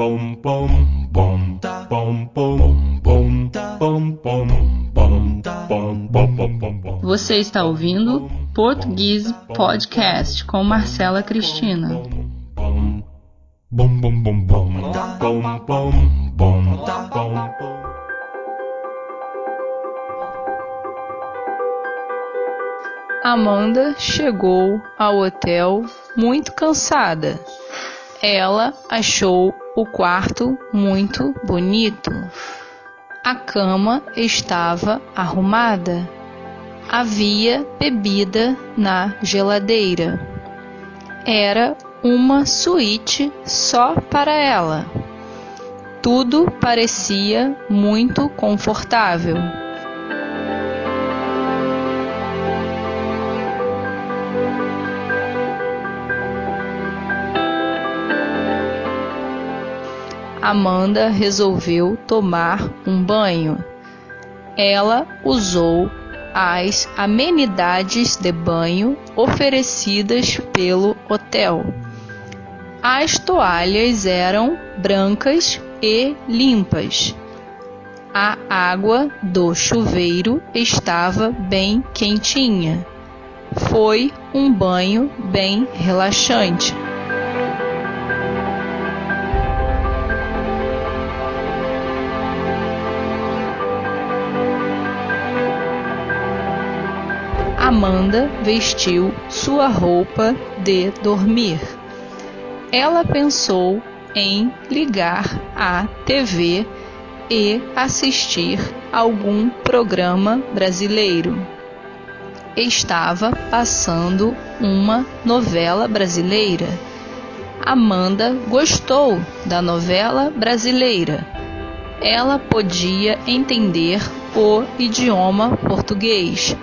bom bom bom tá bom bom bom tá bom bom bom tá bom Você está ouvindo Português Podcast com Marcela Cristina. Amanda chegou ao hotel muito cansada ela achou o quarto muito bonito. A cama estava arrumada. Havia bebida na geladeira. Era uma suíte só para ela. Tudo parecia muito confortável. Amanda resolveu tomar um banho. Ela usou as amenidades de banho oferecidas pelo hotel. As toalhas eram brancas e limpas. A água do chuveiro estava bem quentinha. Foi um banho bem relaxante. Amanda vestiu sua roupa de dormir. Ela pensou em ligar a TV e assistir algum programa brasileiro. Estava passando uma novela brasileira. Amanda gostou da novela brasileira. Ela podia entender o idioma português.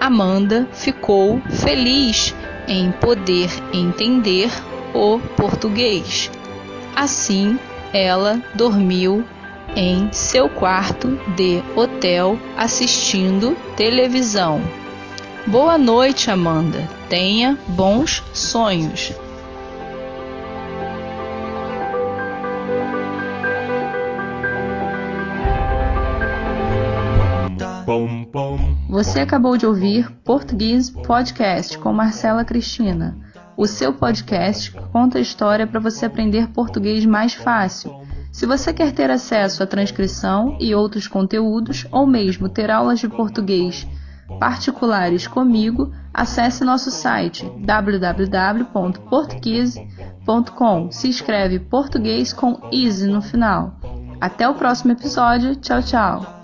Amanda ficou feliz em poder entender o português. Assim, ela dormiu em seu quarto de hotel assistindo televisão. Boa noite, Amanda. Tenha bons sonhos. Você acabou de ouvir Português Podcast com Marcela Cristina, o seu podcast que conta a história para você aprender português mais fácil. Se você quer ter acesso à transcrição e outros conteúdos, ou mesmo ter aulas de português particulares comigo, acesse nosso site www.portuguese.com. Se escreve português com easy no final. Até o próximo episódio. Tchau, tchau